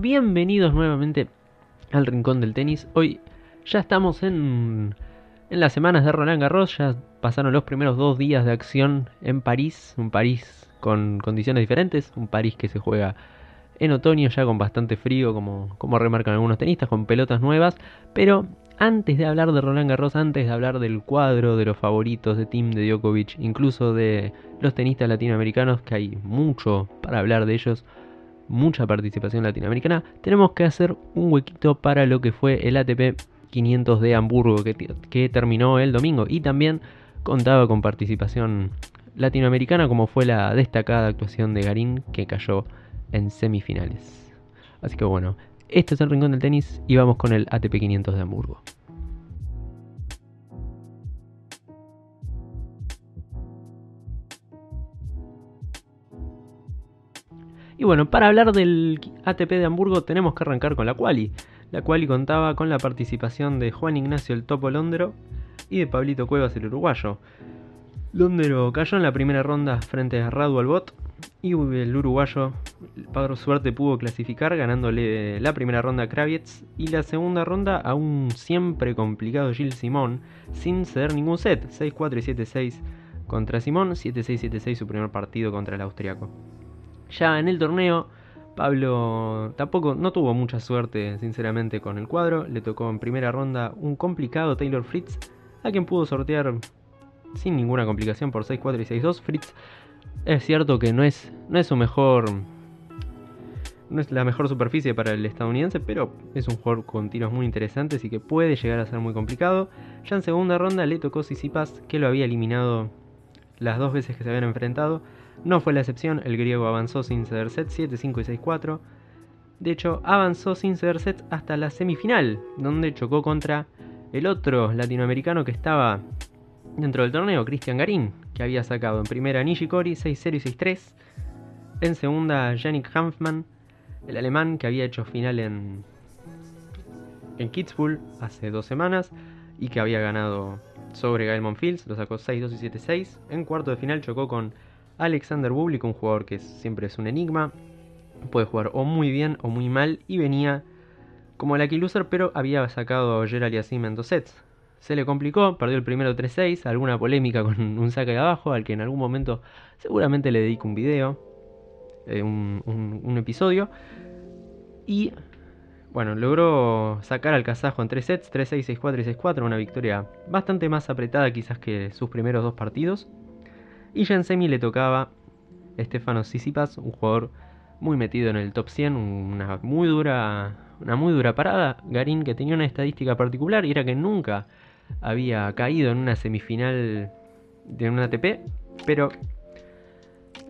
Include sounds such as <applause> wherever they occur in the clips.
Bienvenidos nuevamente al Rincón del Tenis. Hoy ya estamos en, en las semanas de Roland Garros, ya pasaron los primeros dos días de acción en París, un París con condiciones diferentes, un París que se juega en otoño ya con bastante frío, como, como remarcan algunos tenistas, con pelotas nuevas, pero antes de hablar de Roland Garros, antes de hablar del cuadro de los favoritos de Team de Djokovic, incluso de los tenistas latinoamericanos, que hay mucho para hablar de ellos, mucha participación latinoamericana, tenemos que hacer un huequito para lo que fue el ATP 500 de Hamburgo que, que terminó el domingo y también contaba con participación latinoamericana como fue la destacada actuación de Garín que cayó en semifinales. Así que bueno, este es el rincón del tenis y vamos con el ATP 500 de Hamburgo. Y bueno, para hablar del ATP de Hamburgo tenemos que arrancar con la quali. La quali contaba con la participación de Juan Ignacio el Topo Londero y de Pablito Cuevas el uruguayo. Londero cayó en la primera ronda frente a Radu Albot y el uruguayo, por suerte, pudo clasificar ganándole la primera ronda a Kravitz y la segunda ronda a un siempre complicado Gilles Simón sin ceder ningún set, 6-4 y 7-6 contra Simón, 7-6 7-6 su primer partido contra el austriaco. Ya en el torneo, Pablo tampoco no tuvo mucha suerte, sinceramente, con el cuadro. Le tocó en primera ronda un complicado Taylor Fritz, a quien pudo sortear sin ninguna complicación por 6-4 y 6-2. Fritz es cierto que no es, no es su mejor. No es la mejor superficie para el estadounidense, pero es un jugador con tiros muy interesantes y que puede llegar a ser muy complicado. Ya en segunda ronda le tocó Sisipas, que lo había eliminado las dos veces que se habían enfrentado. No fue la excepción, el griego avanzó sin ceder set 7, 5 y 6, 4. De hecho, avanzó sin ceder set hasta la semifinal, donde chocó contra el otro latinoamericano que estaba dentro del torneo, Cristian Garín, que había sacado en primera Nishikori 6-0 y 6-3. En segunda, Yannick Hanfmann, el alemán que había hecho final en, en Kitzbühel hace dos semanas y que había ganado sobre Gael Monfils, lo sacó 6-2 y 7-6. En cuarto de final chocó con Alexander Bublik, un jugador que siempre es un enigma. Puede jugar o muy bien o muy mal. Y venía como la loser, pero había sacado a Gerald Yassim en dos sets. Se le complicó, perdió el primero 3-6, alguna polémica con <laughs> un saque de abajo, al que en algún momento seguramente le dedico un video, eh, un, un, episodio. Y bueno, logró sacar al kazajo en 3 sets, 3-6, 6-4 y 6-4, una victoria bastante más apretada quizás que sus primeros dos partidos. Y ya en semi le tocaba Estefano Sisipas, un jugador muy metido en el top 100, una muy dura, una muy dura parada. Garín que tenía una estadística particular y era que nunca había caído en una semifinal de un ATP, pero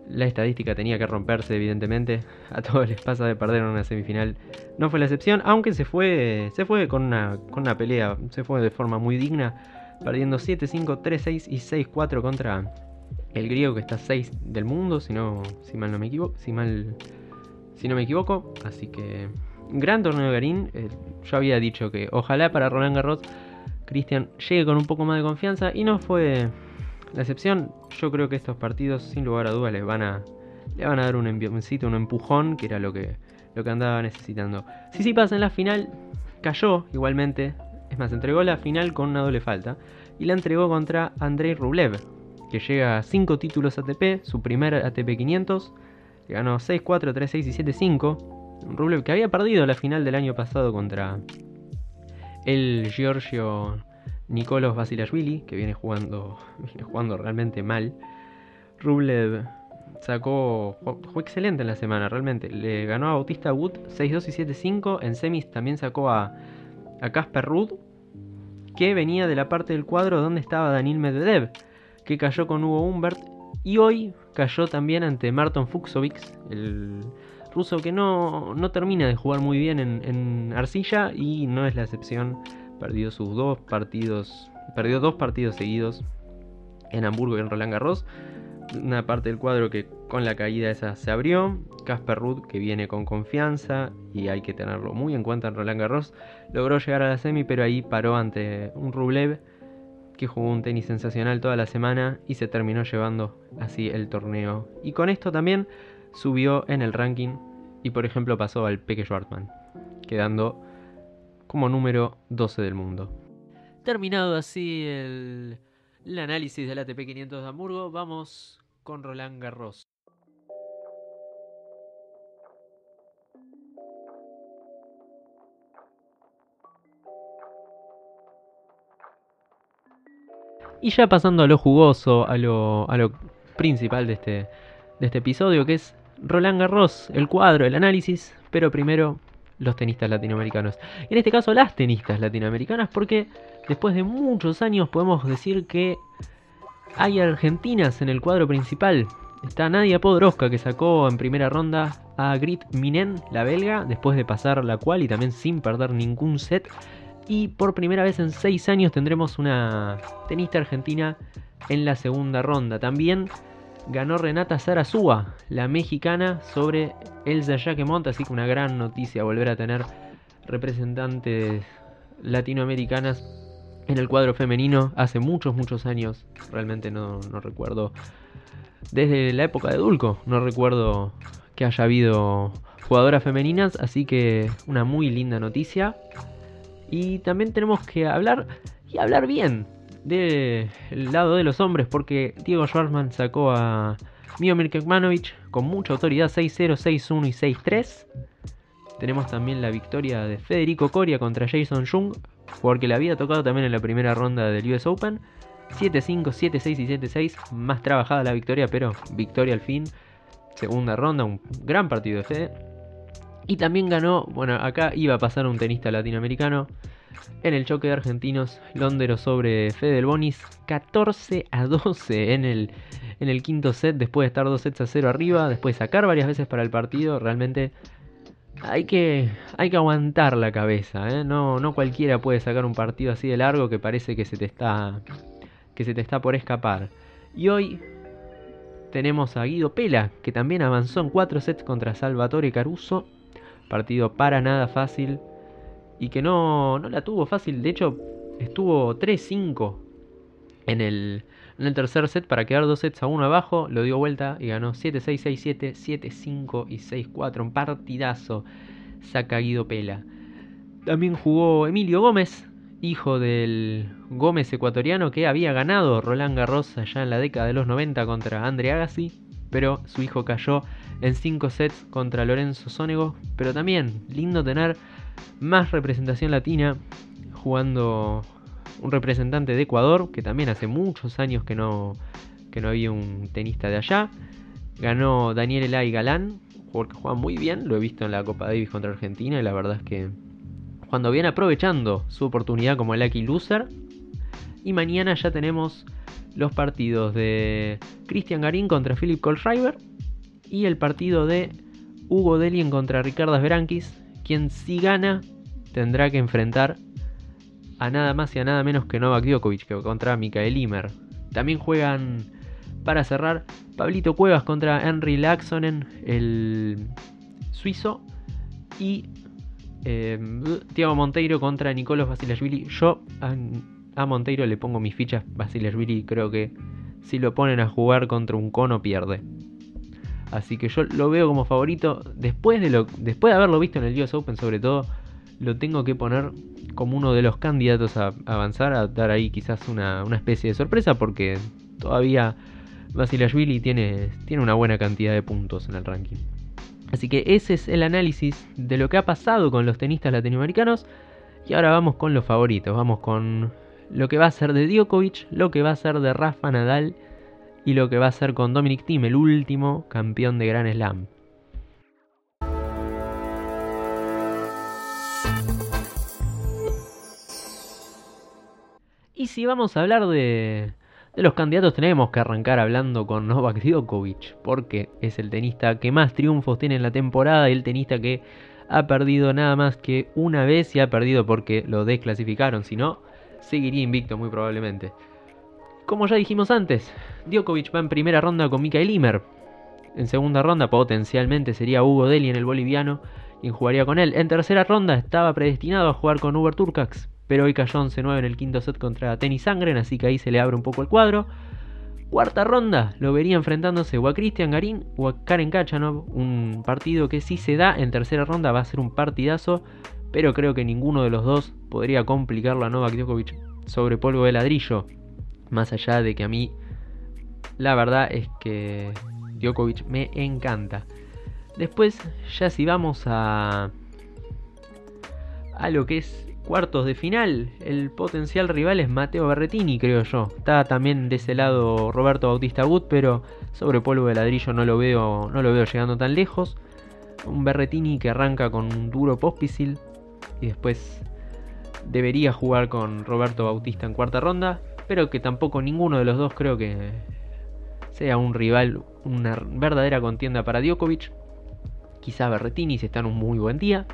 la estadística tenía que romperse, evidentemente. A todos les pasa de perder en una semifinal. No fue la excepción, aunque se fue, se fue con, una, con una pelea, se fue de forma muy digna, perdiendo 7-5, 3-6 y 6-4 contra el griego que está 6 del mundo, si, no, si mal no me equivoco. Si, mal, si no me equivoco. Así que, gran torneo de Garín. Eh, yo había dicho que ojalá para Roland Garros Cristian llegue con un poco más de confianza y no fue la excepción. Yo creo que estos partidos, sin lugar a dudas, les van a, le van a dar un envioncito, un empujón, que era lo que, lo que andaba necesitando. Si sí pasa en la final, cayó igualmente. Es más, entregó la final con una doble falta. Y la entregó contra Andrei Rublev, que llega a 5 títulos ATP, su primer ATP 500, que ganó 6-4, 3-6 y 7-5. Rublev que había perdido la final del año pasado contra el Giorgio Nicolos Basilashvili, que viene jugando, <laughs> viene jugando realmente mal. Rublev sacó, fue excelente en la semana, realmente. Le ganó a Bautista Wood 6-2 y 7-5. En semis también sacó a Casper Ruud, que venía de la parte del cuadro donde estaba Daniel Medvedev que cayó con Hugo Humbert y hoy cayó también ante Marton Fuxovic, el ruso que no, no termina de jugar muy bien en, arcilla y no es la excepción. Perdió sus dos partidos, perdió dos partidos seguidos en Hamburgo y en Roland Garros. Una parte del cuadro que con la caída esa se abrió. Casper Ruud, que viene con confianza y hay que tenerlo muy en cuenta en Roland Garros, logró llegar a la semi, pero ahí paró ante un Rublev que jugó un tenis sensacional toda la semana y se terminó llevando así el torneo. Y con esto también subió en el ranking y por ejemplo pasó al Peque Schwartzman, quedando como número 12 del mundo. Terminado así el, el análisis del ATP 500 de Hamburgo, vamos con Roland Garros. Y ya pasando a lo jugoso, a lo, a lo principal de este, de este episodio, que es Roland Garros, el cuadro, el análisis, pero primero los tenistas latinoamericanos. En este caso las tenistas latinoamericanas, porque después de muchos años podemos decir que hay argentinas en el cuadro principal. Está Nadia Podoroska que sacó en primera ronda a Grit Minen, la belga, después de pasar la cual y también sin perder ningún set y por primera vez en 6 años tendremos una tenista argentina en la segunda ronda. También ganó Renata Zarazúa, la mexicana, sobre Elsa Jaquemont, así que una gran noticia volver a tener representantes latinoamericanas en el cuadro femenino hace muchos, muchos años. Realmente no, no recuerdo. Desde la época de Dulco, no recuerdo que haya habido jugadoras femeninas, así que una muy linda noticia. Y también tenemos que hablar y hablar bien del lado de los hombres, porque Diego Schwartzman sacó a Miomir Kekmanovic con mucha autoridad 6-0, 6-1 y 6-3. Tenemos también la victoria de Federico Coria contra Jason Jung, porque le había tocado también en la primera ronda del US Open. 7-5, 7-6 y 7-6, más trabajada la victoria, pero victoria al fin. Segunda ronda, un gran partido de Fede. Y también ganó, bueno, acá iba a pasar un tenista latinoamericano en el choque de argentinos, Londero sobre Fede Bonis, 14 a 12 en el, en el quinto set, después de estar 2 sets a 0 arriba, después de sacar varias veces para el partido, realmente hay que, hay que aguantar la cabeza, ¿eh? no, no cualquiera puede sacar un partido así de largo que parece que se te está, que se te está por escapar. Y hoy tenemos a Guido Pela, que también avanzó en 4 sets contra Salvatore Caruso Partido para nada fácil y que no, no la tuvo fácil. De hecho, estuvo 3-5 en el, en el tercer set para quedar dos sets a uno abajo. Lo dio vuelta y ganó 7-6, 6-7, 7-5 y 6-4. Un partidazo. Saca Guido Pela. También jugó Emilio Gómez, hijo del Gómez ecuatoriano que había ganado Roland Garros allá en la década de los 90 contra Andre Agassi, pero su hijo cayó en 5 sets contra Lorenzo Sonego. Pero también lindo tener más representación latina jugando un representante de Ecuador, que también hace muchos años que no, que no había un tenista de allá. Ganó Daniel Elay Galán, jugador que juega muy bien, lo he visto en la Copa Davis contra Argentina y la verdad es que cuando viene aprovechando su oportunidad como el lucky loser. Y mañana ya tenemos los partidos de Cristian Garín contra Philip Kohlschreiber y el partido de Hugo Delien contra Ricardo Berankis, quien si gana tendrá que enfrentar a nada más y a nada menos que Novak Djokovic que contra Mikael Imer. También juegan para cerrar Pablito Cuevas contra Henry Laxonen, el suizo, y eh, Tiago Monteiro contra Nicolos Basilashvili. Yo a, a, Monteiro le pongo mis fichas. Basilashvili creo que si lo ponen a jugar contra un cono pierde. Así que yo lo veo como favorito. Después de, después de haberlo visto en el US Open, sobre todo, lo tengo que poner como uno de los candidatos a, avanzar, a dar ahí quizás una, especie de sorpresa, porque todavía Basilashvili tiene, tiene una buena cantidad de puntos en el ranking. Así que ese es el análisis de lo que ha pasado con los tenistas latinoamericanos. Y ahora vamos con los favoritos. Vamos con lo que va a ser de Djokovic, lo que va a ser de Rafa Nadal y lo que va a ser con Dominic Thiem, el último campeón de Gran Slam. Y si vamos a hablar de, de los candidatos, tenemos que arrancar hablando con Novak Djokovic, porque es el tenista que más triunfos tiene en la temporada y el tenista que ha perdido nada más que una vez y ha perdido porque lo desclasificaron, si no, seguiría invicto muy probablemente. Como ya dijimos antes, Djokovic va en primera ronda con Mikael Imer. En segunda ronda potencialmente sería Hugo Deli en el boliviano, quien jugaría con él. En tercera ronda estaba predestinado a jugar con Uber Turcax, pero hoy cayó 11-9 en el quinto set contra Tennis Sangren, así que ahí se le abre un poco el cuadro. Cuarta ronda lo vería enfrentándose o a Cristian Garín o a Karen Kachanov, un partido que si se da en tercera ronda va a ser un partidazo, pero creo que ninguno de los dos podría complicarlo a Novak Djokovic sobre polvo de ladrillo, más allá de que a mí la verdad es que Djokovic me encanta. Después, ya si vamos a a lo que es cuartos de final, el potencial rival es Mateo Berretini, creo yo. Está también de ese lado Roberto Bautista Wood, pero sobre polvo de ladrillo no lo veo, no lo veo llegando tan lejos. Un Berretini que arranca con un duro postpisil y después debería jugar con Roberto Bautista en cuarta ronda, pero que tampoco ninguno de los dos creo que sea un rival, una verdadera contienda para Djokovic. Quizá Berretini si está en un muy buen día.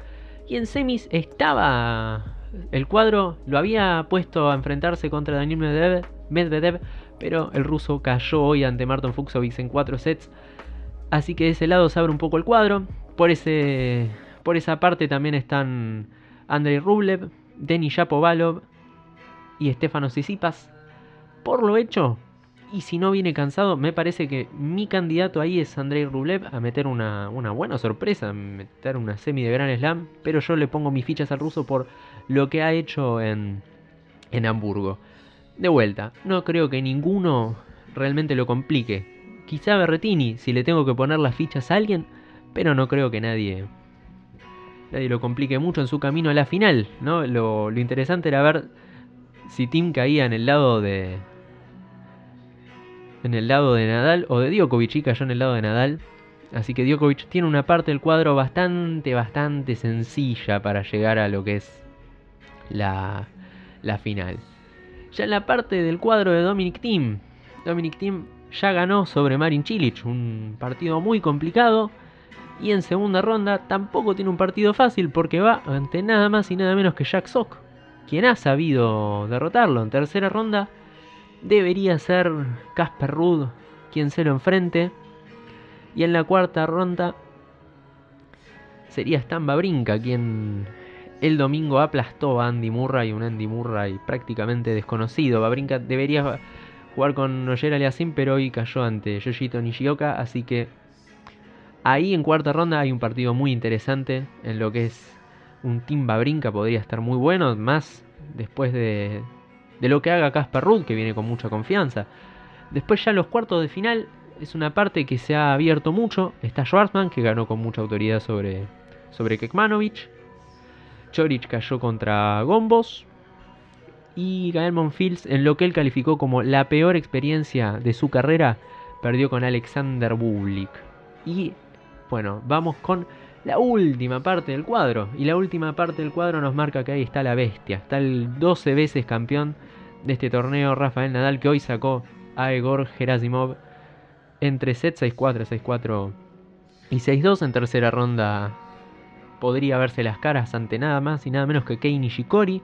Y en semis estaba el cuadro lo había puesto a enfrentarse contra Daniel Medvedev, pero el ruso cayó hoy ante Martin Fuxovic en 4 sets. Así que de ese lado se abre un poco el cuadro. Por, ese, por esa parte también están Andrei Rublev, Denis Shapovalov y Stefano Sisipas. Por lo hecho, y si no viene cansado, me parece que mi candidato ahí es Andrei Rublev a meter una, una buena sorpresa, meter una semi de Gran Slam. Pero yo le pongo mis fichas al ruso por lo que ha hecho en, en Hamburgo. De vuelta, no creo que ninguno realmente lo complique. Quizá Berretini, si le tengo que poner las fichas a alguien, pero no creo que nadie, nadie lo complique mucho en su camino a la final. ¿no? Lo, lo interesante era ver si Tim caía en el lado de. En el lado de Nadal o de Djokovic y cayó en el lado de Nadal. Así que Djokovic tiene una parte del cuadro bastante, bastante sencilla para llegar a lo que es la, final. Ya en la parte del cuadro de Dominic Thiem, Dominic Thiem ya ganó sobre Marin Cilic, un partido muy complicado. Y en segunda ronda tampoco tiene un partido fácil porque va ante nada más y nada menos que Jack Sock, quien ha sabido derrotarlo. En tercera ronda debería ser Casper Ruud quien se lo enfrente. Y en la cuarta ronda sería Stan Brinca quien el domingo aplastó a Andy Murray, un Andy Murray prácticamente desconocido. Babrinka debería jugar con Noyer Aliasim, pero hoy cayó ante Yoshito Nishioka, así que ahí en cuarta ronda hay un partido muy interesante en lo que es un Team Babrinka, podría estar muy bueno, más después de, de lo que haga Casper Ruud, que viene con mucha confianza. Después ya los cuartos de final es una parte que se ha abierto mucho. Está Schwarzman, que ganó con mucha autoridad sobre, sobre Kekmanovic. Chorich cayó contra Gombos. Y Gael Monfils, en lo que él calificó como la peor experiencia de su carrera, perdió con Alexander Bublik. Y bueno, vamos con la última parte del cuadro. Y la última parte del cuadro nos marca que ahí está la bestia. Está el 12 veces campeón de este torneo, Rafael Nadal, que hoy sacó a Egor Gerasimov entre set 6-4, 6-4 y 6-2 en tercera ronda podría verse las caras ante nada más y nada menos que Kei Nishikori.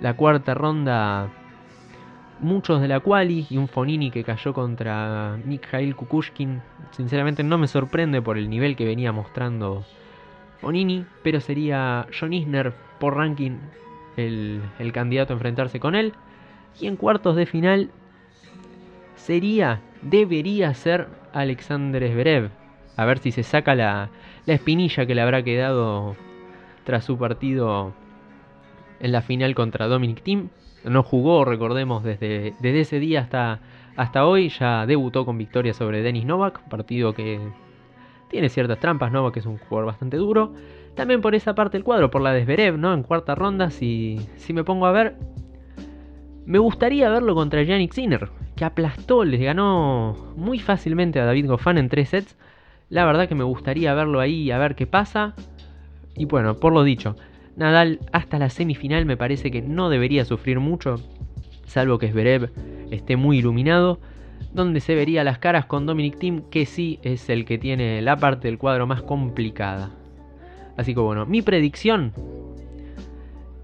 La cuarta ronda, muchos de la quali y un Fonini que cayó contra Mikhail Kukushkin. Sinceramente no me sorprende por el nivel que venía mostrando Fonini, pero sería John Isner por ranking el, el candidato a enfrentarse con él. Y en cuartos de final sería, debería ser Alexander Zverev. A ver si se saca la, la espinilla que le habrá quedado tras su partido en la final contra Dominic Thiem. No jugó, recordemos, desde, desde ese día hasta, hasta hoy. Ya debutó con victoria sobre Denis Novak, partido que tiene ciertas trampas. Novak es un jugador bastante duro. También por esa parte del cuadro, por la de Zverev, ¿no? En cuarta ronda, si, si me pongo a ver, me gustaría verlo contra Yannick Sinner, que aplastó, les ganó muy fácilmente a David Goffin en tres sets. La verdad que me gustaría verlo ahí a ver qué pasa. Y bueno, por lo dicho, Nadal hasta la semifinal me parece que no debería sufrir mucho, salvo que Zverev esté muy iluminado, donde se vería las caras con Dominic Thiem, que sí es el que tiene la parte del cuadro más complicada. Así que bueno, mi predicción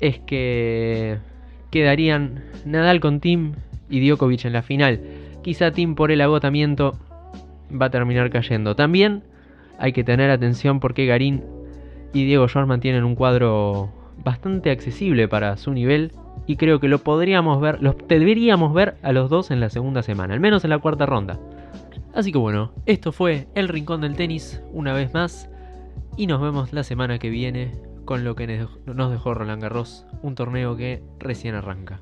es que quedarían Nadal con Tim y Djokovic en la final. Quizá Tim por el agotamiento va a terminar cayendo. También hay que tener atención porque Garín y Diego Schwartzman tienen un cuadro bastante accesible para su nivel y creo que lo podríamos ver, los deberíamos ver a los dos en la segunda semana, al menos en la cuarta ronda. Así que bueno, esto fue El Rincón del Tenis una vez más y nos vemos la semana que viene con lo que nos dejó Roland Garros, un torneo que recién arranca.